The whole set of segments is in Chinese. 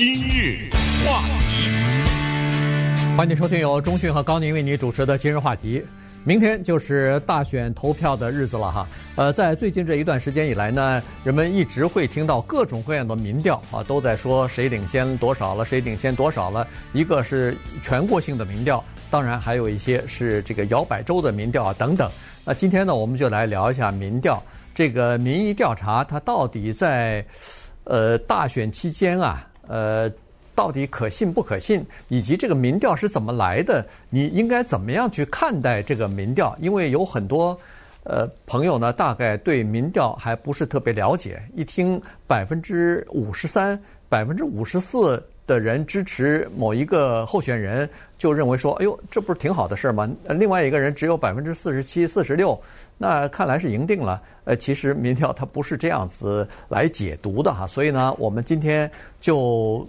今日话题，欢迎收听由中讯和高宁为你主持的今日话题。明天就是大选投票的日子了哈。呃，在最近这一段时间以来呢，人们一直会听到各种各样的民调啊，都在说谁领先多少了，谁领先多少了。一个是全国性的民调，当然还有一些是这个摇摆州的民调啊等等。那今天呢，我们就来聊一下民调。这个民意调查它到底在呃大选期间啊，呃。到底可信不可信，以及这个民调是怎么来的？你应该怎么样去看待这个民调？因为有很多呃朋友呢，大概对民调还不是特别了解。一听百分之五十三、百分之五十四的人支持某一个候选人，就认为说：“哎呦，这不是挺好的事儿吗？”另外一个人只有百分之四十七、四十六，那看来是赢定了。呃，其实民调它不是这样子来解读的哈。所以呢，我们今天就。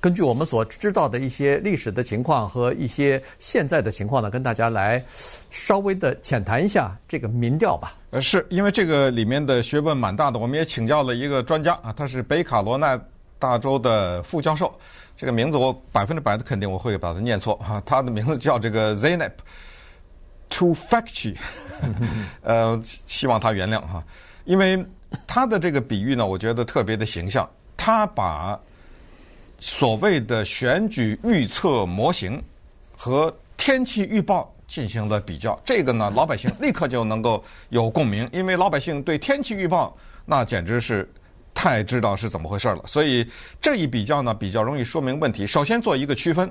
根据我们所知道的一些历史的情况和一些现在的情况呢，跟大家来稍微的浅谈一下这个民调吧。呃，是因为这个里面的学问蛮大的，我们也请教了一个专家啊，他是北卡罗纳大州的副教授，这个名字我百分之百的肯定我会把它念错哈，他的名字叫这个 Zeynep Tufekci，呃，希望他原谅哈，因为他的这个比喻呢，我觉得特别的形象，他把。所谓的选举预测模型和天气预报进行了比较，这个呢，老百姓立刻就能够有共鸣，因为老百姓对天气预报那简直是太知道是怎么回事了。所以这一比较呢，比较容易说明问题。首先做一个区分，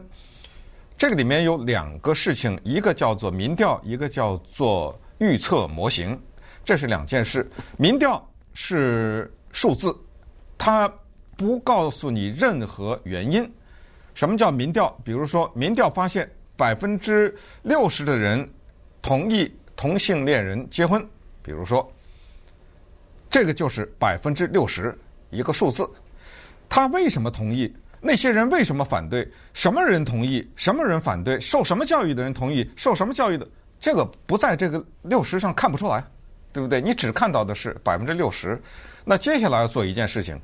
这个里面有两个事情，一个叫做民调，一个叫做预测模型，这是两件事。民调是数字，它。不告诉你任何原因。什么叫民调？比如说，民调发现百分之六十的人同意同性恋人结婚。比如说，这个就是百分之六十一个数字。他为什么同意？那些人为什么反对？什么人同意？什么人反对？受什么教育的人同意？受什么教育的？这个不在这个六十上看不出来，对不对？你只看到的是百分之六十。那接下来要做一件事情。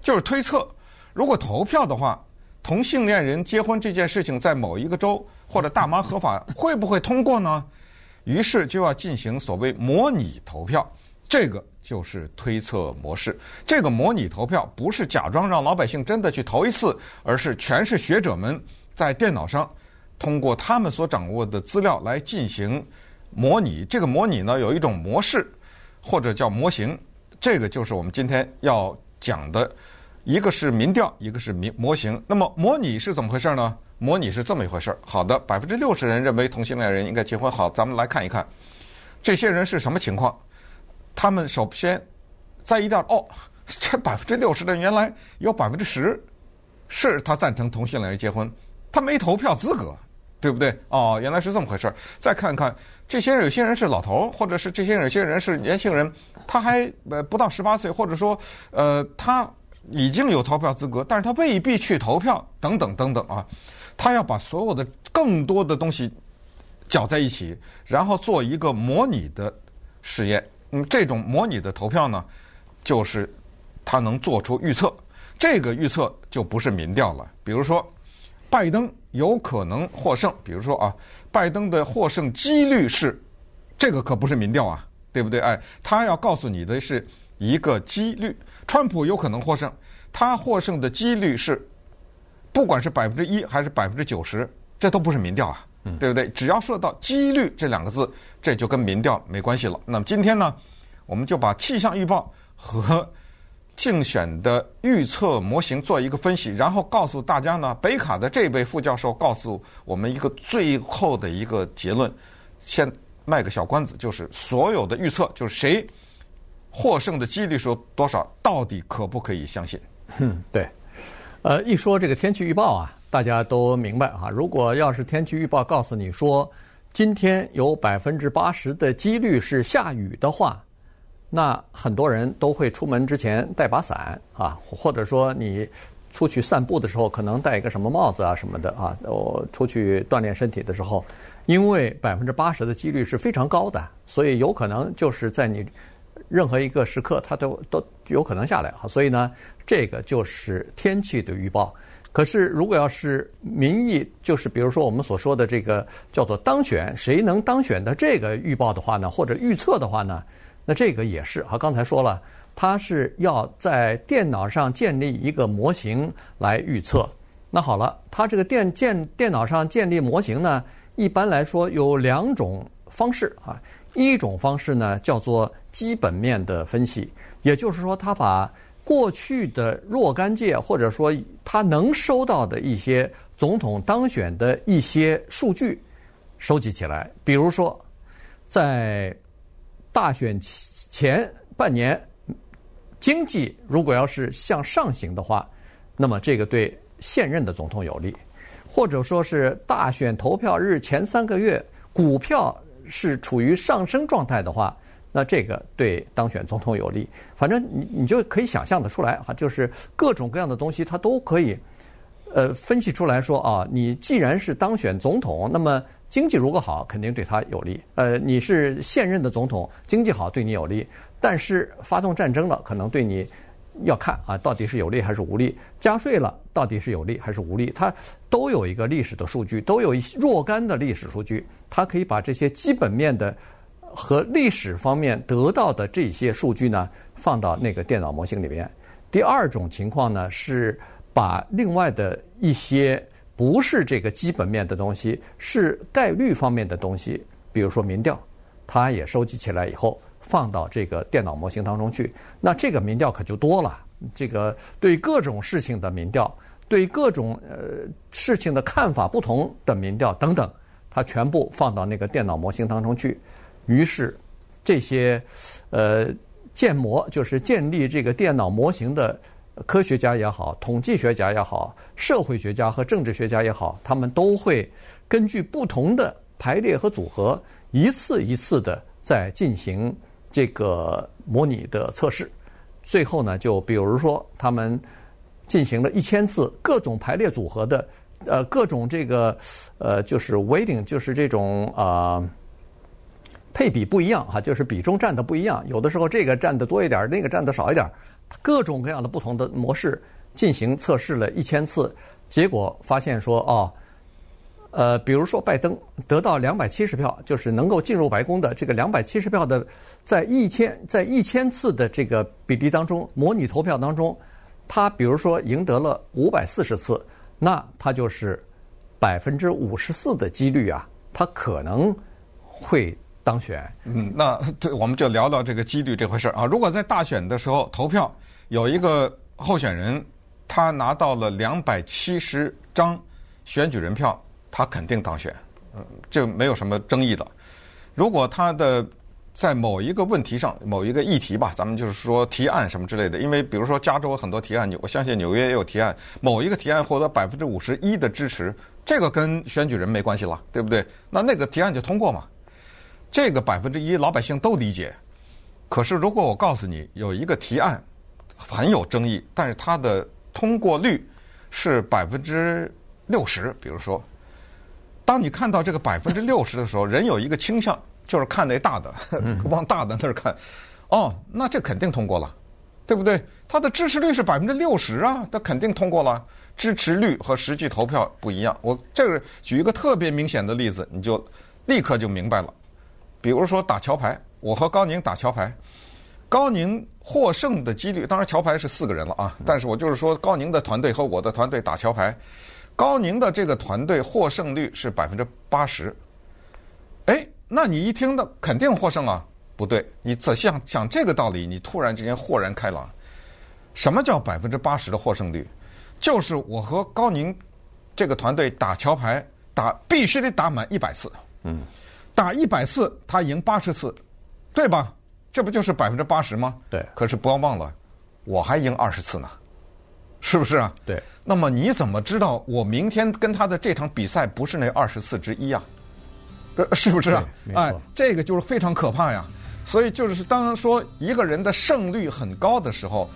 就是推测，如果投票的话，同性恋人结婚这件事情在某一个州或者大麻合法，会不会通过呢？于是就要进行所谓模拟投票，这个就是推测模式。这个模拟投票不是假装让老百姓真的去投一次，而是全是学者们在电脑上通过他们所掌握的资料来进行模拟。这个模拟呢，有一种模式或者叫模型，这个就是我们今天要。讲的一个是民调，一个是民模型。那么模拟是怎么回事呢？模拟是这么一回事。好的，百分之六十人认为同性恋人应该结婚。好，咱们来看一看这些人是什么情况。他们首先在一调哦，这百分之六十的人原来有百分之十是他赞成同性恋人结婚，他没投票资格，对不对？哦，原来是这么回事儿。再看看这些人，有些人是老头，或者是这些有些人是年轻人。他还呃不到十八岁，或者说呃他已经有投票资格，但是他未必去投票，等等等等啊，他要把所有的更多的东西搅在一起，然后做一个模拟的实验。嗯，这种模拟的投票呢，就是他能做出预测，这个预测就不是民调了。比如说，拜登有可能获胜，比如说啊，拜登的获胜几率是，这个可不是民调啊。对不对？哎，他要告诉你的是一个几率，川普有可能获胜，他获胜的几率是，不管是百分之一还是百分之九十，这都不是民调啊，对不对？只要说到几率这两个字，这就跟民调没关系了。那么今天呢，我们就把气象预报和竞选的预测模型做一个分析，然后告诉大家呢，北卡的这位副教授告诉我们一个最后的一个结论，先。卖个小关子，就是所有的预测，就是谁获胜的几率是多少，到底可不可以相信？嗯，对。呃，一说这个天气预报啊，大家都明白啊。如果要是天气预报告诉你说今天有百分之八十的几率是下雨的话，那很多人都会出门之前带把伞啊，或者说你。出去散步的时候，可能戴一个什么帽子啊什么的啊。我出去锻炼身体的时候，因为百分之八十的几率是非常高的，所以有可能就是在你任何一个时刻，它都都有可能下来哈。所以呢，这个就是天气的预报。可是如果要是民意，就是比如说我们所说的这个叫做当选，谁能当选的这个预报的话呢，或者预测的话呢，那这个也是啊。刚才说了，它是要在电脑上建立一个模型来预测。那好了，它这个电建电脑上建立模型呢，一般来说有两种方式啊。一种方式呢，叫做基本面的分析，也就是说，它把过去的若干届，或者说他能收到的一些总统当选的一些数据收集起来。比如说，在大选前半年，经济如果要是向上行的话，那么这个对现任的总统有利；或者说是大选投票日前三个月，股票。是处于上升状态的话，那这个对当选总统有利。反正你你就可以想象得出来哈，就是各种各样的东西，它都可以呃分析出来说啊，你既然是当选总统，那么经济如果好，肯定对他有利。呃，你是现任的总统，经济好对你有利，但是发动战争了，可能对你。要看啊，到底是有利还是无利？加税了，到底是有利还是无利？它都有一个历史的数据，都有一些若干的历史数据，它可以把这些基本面的和历史方面得到的这些数据呢，放到那个电脑模型里边。第二种情况呢，是把另外的一些不是这个基本面的东西，是概率方面的东西，比如说民调，它也收集起来以后。放到这个电脑模型当中去，那这个民调可就多了。这个对各种事情的民调，对各种呃事情的看法不同的民调等等，它全部放到那个电脑模型当中去。于是这些呃建模，就是建立这个电脑模型的科学家也好，统计学家也好，社会学家和政治学家也好，他们都会根据不同的排列和组合，一次一次的在进行。这个模拟的测试，最后呢，就比如说他们进行了一千次各种排列组合的，呃，各种这个呃，就是 weighting，就是这种啊、配比不一样哈，就是比重占的不一样，有的时候这个占的多一点，那个占的少一点，各种各样的不同的模式进行测试了一千次，结果发现说哦。呃，比如说拜登得到两百七十票，就是能够进入白宫的这个两百七十票的，在一千在一千次的这个比例当中，模拟投票当中，他比如说赢得了五百四十次，那他就是百分之五十四的几率啊，他可能会当选。嗯，那 这我们就聊聊这个几率这回事儿啊。如果在大选的时候投票，有一个候选人他拿到了两百七十张选举人票。他肯定当选，嗯，这没有什么争议的。如果他的在某一个问题上、某一个议题吧，咱们就是说提案什么之类的，因为比如说加州很多提案，我相信纽约也有提案，某一个提案获得百分之五十一的支持，这个跟选举人没关系了，对不对？那那个提案就通过嘛。这个百分之一老百姓都理解。可是如果我告诉你有一个提案很有争议，但是它的通过率是百分之六十，比如说。当你看到这个百分之六十的时候，人有一个倾向，就是看那大的，往大的那儿看。哦，那这肯定通过了，对不对？他的支持率是百分之六十啊，他肯定通过了。支持率和实际投票不一样。我这个举一个特别明显的例子，你就立刻就明白了。比如说打桥牌，我和高宁打桥牌，高宁获胜的几率，当然桥牌是四个人了啊，但是我就是说高宁的团队和我的团队打桥牌。高宁的这个团队获胜率是百分之八十，哎，那你一听，到肯定获胜啊？不对，你仔细想想这个道理，你突然之间豁然开朗。什么叫百分之八十的获胜率？就是我和高宁这个团队打桥牌，打必须得打满一百次，嗯，打一百次他赢八十次，对吧？这不就是百分之八十吗？对。可是不要忘了，我还赢二十次呢。是不是啊？对。那么你怎么知道我明天跟他的这场比赛不是那二十次之一啊？是不是啊？哎，这个就是非常可怕呀。所以就是当说一个人的胜率很高的时候，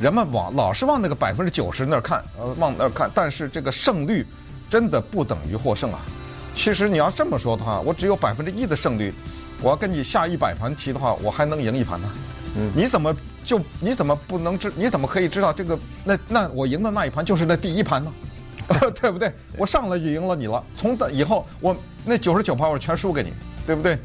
人们往老是往那个百分之九十那儿看，呃，往那儿看。但是这个胜率真的不等于获胜啊。其实你要这么说的话，我只有百分之一的胜率，我要跟你下一百盘棋的话，我还能赢一盘呢。嗯。你怎么？就你怎么不能知？你怎么可以知道这个？那那我赢的那一盘就是那第一盘呢？对不对？我上来就赢了你了，从以后我那九十九盘我全输给你，对不对？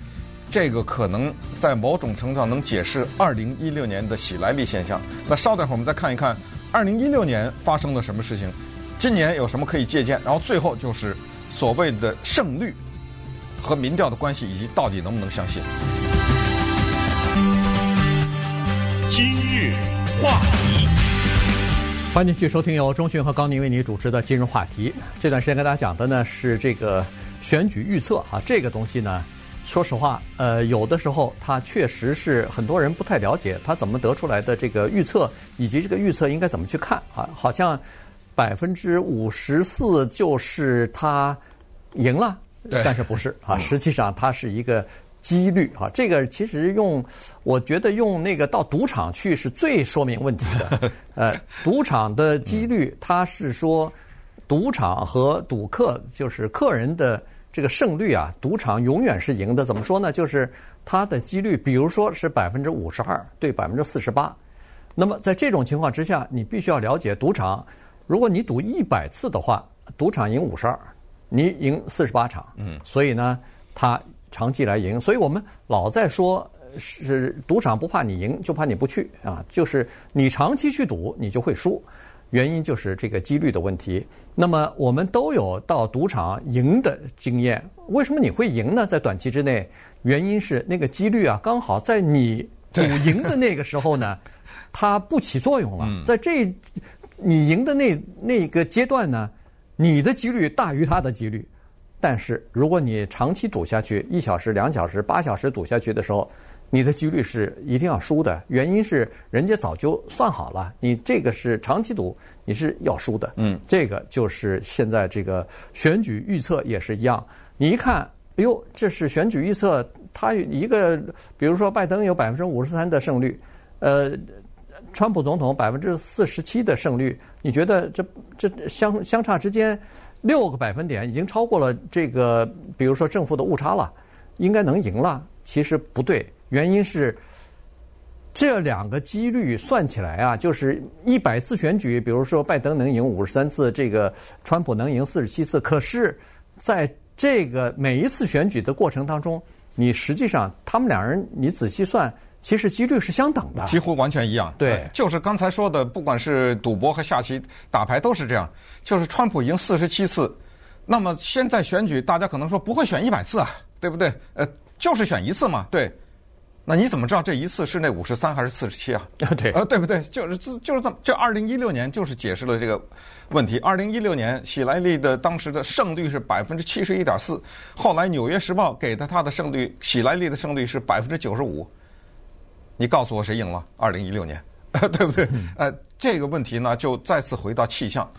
这个可能在某种程度上能解释二零一六年的喜来利现象。那稍等会儿我们再看一看二零一六年发生了什么事情，今年有什么可以借鉴？然后最后就是所谓的胜率和民调的关系，以及到底能不能相信。今日话题，欢迎继续收听由钟讯和高宁为你主持的今日话题。这段时间跟大家讲的呢是这个选举预测啊，这个东西呢。说实话，呃，有的时候它确实是很多人不太了解，它怎么得出来的这个预测，以及这个预测应该怎么去看啊？好像百分之五十四就是他赢了，但是不是啊？实际上它是一个几率啊。这个其实用，我觉得用那个到赌场去是最说明问题的。呃，赌场的几率，它是说赌场和赌客就是客人的。这个胜率啊，赌场永远是赢的。怎么说呢？就是它的几率，比如说是百分之五十二对百分之四十八。那么在这种情况之下，你必须要了解赌场，如果你赌一百次的话，赌场赢五十二，你赢四十八场。嗯。所以呢，它长期来赢。所以我们老在说，是赌场不怕你赢，就怕你不去啊。就是你长期去赌，你就会输。原因就是这个几率的问题。那么我们都有到赌场赢的经验，为什么你会赢呢？在短期之内，原因是那个几率啊，刚好在你赌赢的那个时候呢，它不起作用了。在这你赢的那那个阶段呢，你的几率大于他的几率。但是如果你长期赌下去，一小时、两小时、八小时赌下去的时候，你的几率是一定要输的，原因是人家早就算好了，你这个是长期赌，你是要输的。嗯，这个就是现在这个选举预测也是一样。你一看，哎呦，这是选举预测，他一个，比如说拜登有百分之五十三的胜率，呃，川普总统百分之四十七的胜率，你觉得这这相相差之间六个百分点，已经超过了这个，比如说正负的误差了，应该能赢了。其实不对。原因是这两个几率算起来啊，就是一百次选举，比如说拜登能赢五十三次，这个川普能赢四十七次。可是，在这个每一次选举的过程当中，你实际上他们两人你仔细算，其实几率是相等的，几乎完全一样。对，就是刚才说的，不管是赌博和下棋、打牌都是这样。就是川普赢四十七次，那么现在选举，大家可能说不会选一百次啊，对不对？呃，就是选一次嘛，对。那你怎么知道这一次是那五十三还是四十七啊？对，呃，对不对？就是自就是这么，这二零一六年就是解释了这个问题。二零一六年，喜来利的当时的胜率是百分之七十一点四，后来《纽约时报》给的他的胜率，喜来利的胜率是百分之九十五。你告诉我谁赢了？二零一六年，对不对？呃，这个问题呢，就再次回到气象。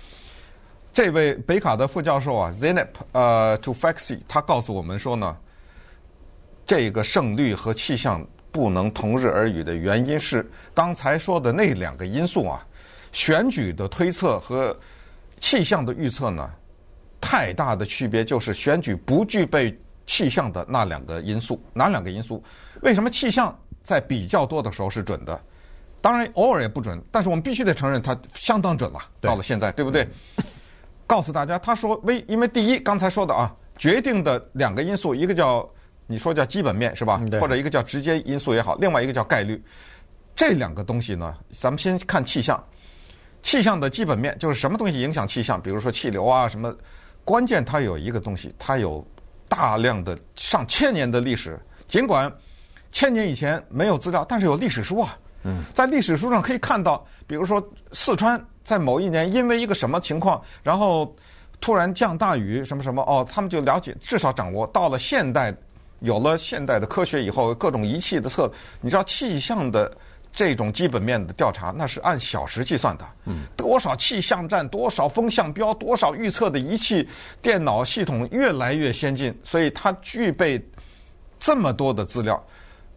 这位北卡的副教授啊，Zeynep 呃 Tufekci，他告诉我们说呢，这个胜率和气象。不能同日而语的原因是刚才说的那两个因素啊，选举的推测和气象的预测呢，太大的区别就是选举不具备气象的那两个因素，哪两个因素？为什么气象在比较多的时候是准的？当然偶尔也不准，但是我们必须得承认它相当准了。到了现在，对不对？告诉大家，他说为因为第一刚才说的啊，决定的两个因素，一个叫。你说叫基本面是吧？或者一个叫直接因素也好，另外一个叫概率。这两个东西呢，咱们先看气象。气象的基本面就是什么东西影响气象？比如说气流啊什么。关键它有一个东西，它有大量的上千年的历史。尽管千年以前没有资料，但是有历史书啊。嗯。在历史书上可以看到，比如说四川在某一年因为一个什么情况，然后突然降大雨什么什么哦，他们就了解，至少掌握到了现代。有了现代的科学以后，各种仪器的测，你知道气象的这种基本面的调查，那是按小时计算的。嗯，多少气象站，多少风向标，多少预测的仪器，电脑系统越来越先进，所以它具备这么多的资料。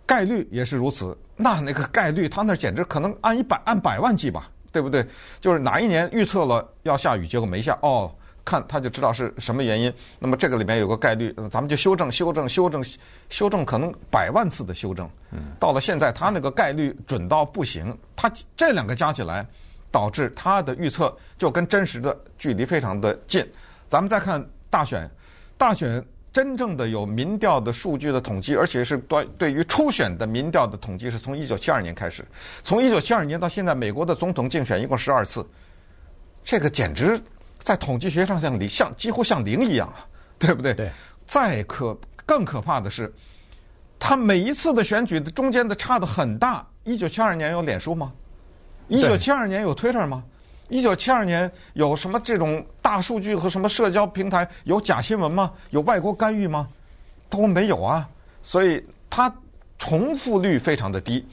概率也是如此，那那个概率，它那简直可能按一百、按百万计吧，对不对？就是哪一年预测了要下雨，结果没下，哦。看他就知道是什么原因，那么这个里面有个概率，咱们就修正、修正、修正、修正，可能百万次的修正。嗯到了现在，他那个概率准到不行，他这两个加起来，导致他的预测就跟真实的距离非常的近。咱们再看大选，大选真正的有民调的数据的统计，而且是对对于初选的民调的统计，是从一九七二年开始，从一九七二年到现在，美国的总统竞选一共十二次，这个简直在统计学上像零，像几乎像零一样啊，对不对？对。再可更可怕的是。他每一次的选举的中间的差的很大。一九七二年有脸书吗？一九七二年有 Twitter 吗？一九七二年有什么这种大数据和什么社交平台有假新闻吗？有外国干预吗？都没有啊。所以他重复率非常的低。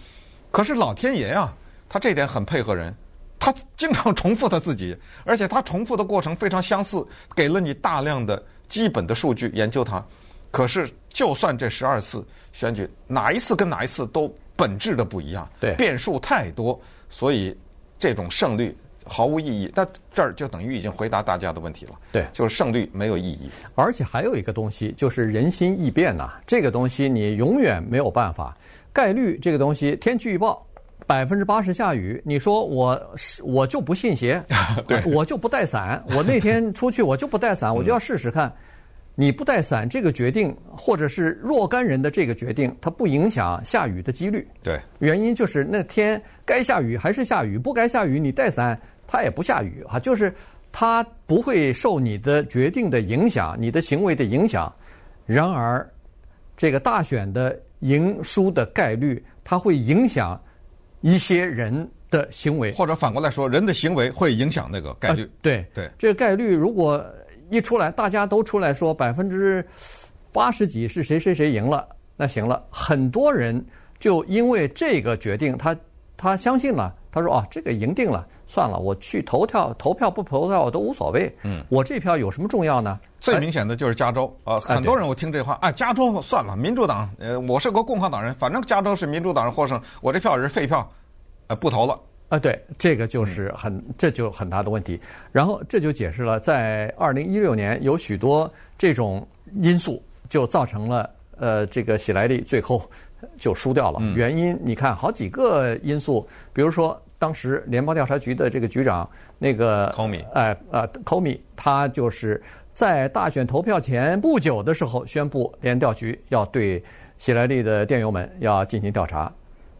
可是老天爷啊，他这点很配合人，他经常重复他自己，而且他重复的过程非常相似，给了你大量的基本的数据研究它。可是，就算这十二次选举，哪一次跟哪一次都本质的不一样，对，变数太多，所以这种胜率毫无意义。那这儿就等于已经回答大家的问题了，对，就是胜率没有意义。而且还有一个东西，就是人心易变呐，这个东西你永远没有办法。概率这个东西，天气预报百分之八十下雨，你说我是我就不信邪，对，我就不带伞，我那天出去我就不带伞，我就要试试看。你不带伞这个决定，或者是若干人的这个决定，它不影响下雨的几率。对，原因就是那天该下雨还是下雨，不该下雨你带伞它也不下雨哈，就是它不会受你的决定的影响，你的行为的影响。然而，这个大选的赢输的概率，它会影响一些人的行为，或者反过来说，人的行为会影响那个概率。呃、对对，这个概率如果。一出来，大家都出来说百分之八十几是谁谁谁赢了，那行了，很多人就因为这个决定，他他相信了，他说啊，这个赢定了，算了，我去投票，投票不投票我都无所谓。嗯，我这票有什么重要呢？最明显的就是加州啊，很多人我听这话，哎，加州算了，民主党，呃，我是个共和党人，反正加州是民主党人获胜，我这票是废票，呃，不投了。啊，对，这个就是很，这就很大的问题。然后这就解释了，在二零一六年有许多这种因素，就造成了呃，这个喜来利最后就输掉了。原因你看好几个因素，比如说当时联邦调查局的这个局长那个哎呃 Comey，他就是在大选投票前不久的时候宣布，联调局要对喜来利的电邮们要进行调查。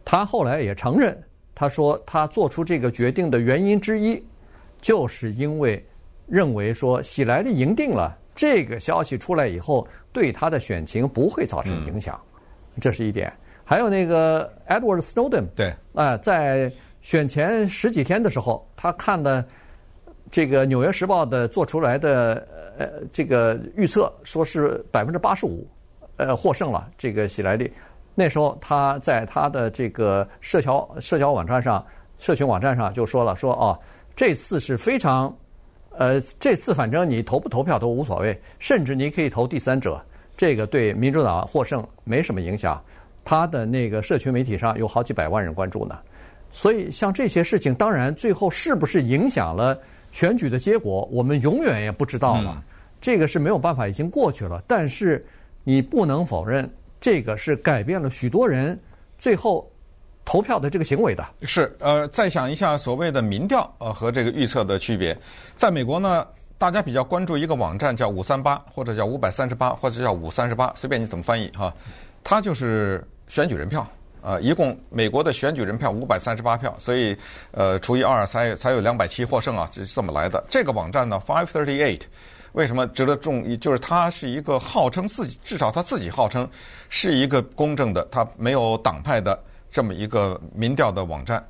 他后来也承认。他说，他做出这个决定的原因之一，就是因为认为说喜来利赢定了，这个消息出来以后，对他的选情不会造成影响，这是一点。还有那个 Edward Snowden，对，啊，在选前十几天的时候，他看的这个《纽约时报》的做出来的呃这个预测，说是百分之八十五，呃获胜了这个喜来利。那时候他在他的这个社交社交网站上、社群网站上就说了说哦，这次是非常，呃，这次反正你投不投票都无所谓，甚至你可以投第三者，这个对民主党获胜没什么影响。他的那个社群媒体上有好几百万人关注呢，所以像这些事情，当然最后是不是影响了选举的结果，我们永远也不知道了。这个是没有办法，已经过去了。但是你不能否认。这个是改变了许多人最后投票的这个行为的。是，呃，再想一下所谓的民调呃和这个预测的区别。在美国呢，大家比较关注一个网站叫五三八，或者叫五百三十八，或者叫五三十八，随便你怎么翻译哈。它就是选举人票，呃，一共美国的选举人票五百三十八票，所以呃除以二才才有两百七获胜啊，是这么来的。这个网站呢，five thirty eight。为什么值得注意？就是它是一个号称自己，至少他自己号称是一个公正的，它没有党派的这么一个民调的网站。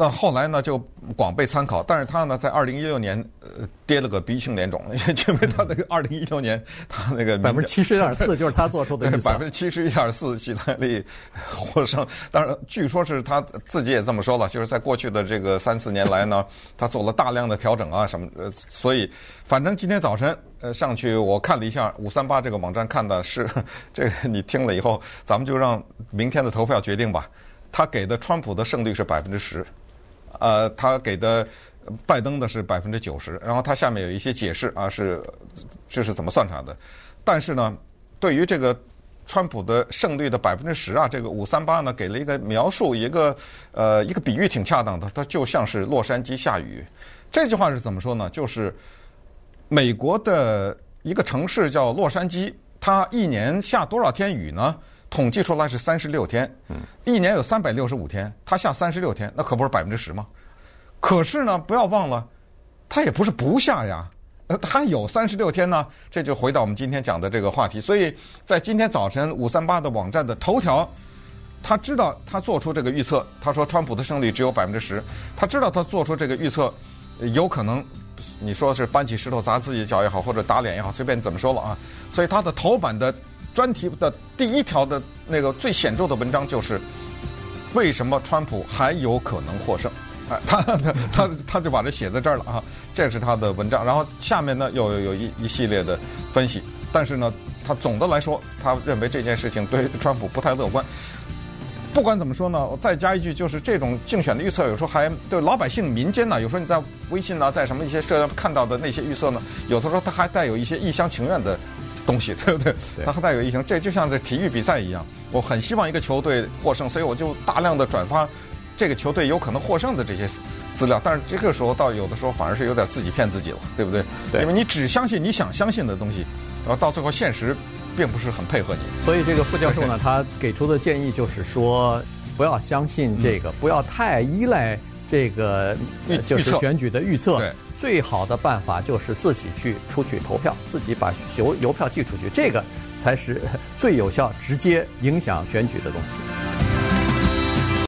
那后来呢，就广被参考，但是他呢，在二零一六年呃跌了个鼻青脸肿，因为他那个二零一六年他那个 百分之七十一点四就是他做出的百分之七十一点四喜来利获胜。当然，据说是他自己也这么说了，就是在过去的这个三四年来呢，他做了大量的调整啊什么，呃，所以反正今天早晨呃上去我看了一下五三八这个网站，看的是这个你听了以后，咱们就让明天的投票决定吧。他给的川普的胜率是百分之十。呃，他给的拜登的是百分之九十，然后他下面有一些解释啊，是这是怎么算出来的？但是呢，对于这个川普的胜率的百分之十啊，这个五三八呢，给了一个描述，一个呃一个比喻挺恰当的，它就像是洛杉矶下雨。这句话是怎么说呢？就是美国的一个城市叫洛杉矶，它一年下多少天雨呢？统计出来是三十六天，一年有三百六十五天，他下三十六天，那可不是百分之十吗？可是呢，不要忘了，他也不是不下呀。呃，它有三十六天呢，这就回到我们今天讲的这个话题。所以在今天早晨五三八的网站的头条，他知道他做出这个预测，他说川普的胜率只有百分之十，他知道他做出这个预测，有可能你说是搬起石头砸自己脚也好，或者打脸也好，随便你怎么说了啊。所以他的头版的专题的第一条的那个最显著的文章就是为什么川普还有可能获胜。他他他他就把这写在这儿了啊，这是他的文章。然后下面呢又有有一一系列的分析，但是呢，他总的来说，他认为这件事情对川普不太乐观。不管怎么说呢，我再加一句，就是这种竞选的预测，有时候还对老百姓民间呢，有时候你在微信呢，在什么一些社交看到的那些预测呢，有的时候它还带有一些一厢情愿的东西，对不对？它还带有一些，这就像在体育比赛一样，我很希望一个球队获胜，所以我就大量的转发。这个球队有可能获胜的这些资料，但是这个时候到有的时候反而是有点自己骗自己了，对不对？对，因为你只相信你想相信的东西，然后到最后现实并不是很配合你。所以这个副教授呢，他给出的建议就是说，不要相信这个，不要太依赖这个，就是选举的预测。对，最好的办法就是自己去出去投票，自己把邮邮票寄出去，这个才是最有效、直接影响选举的东西。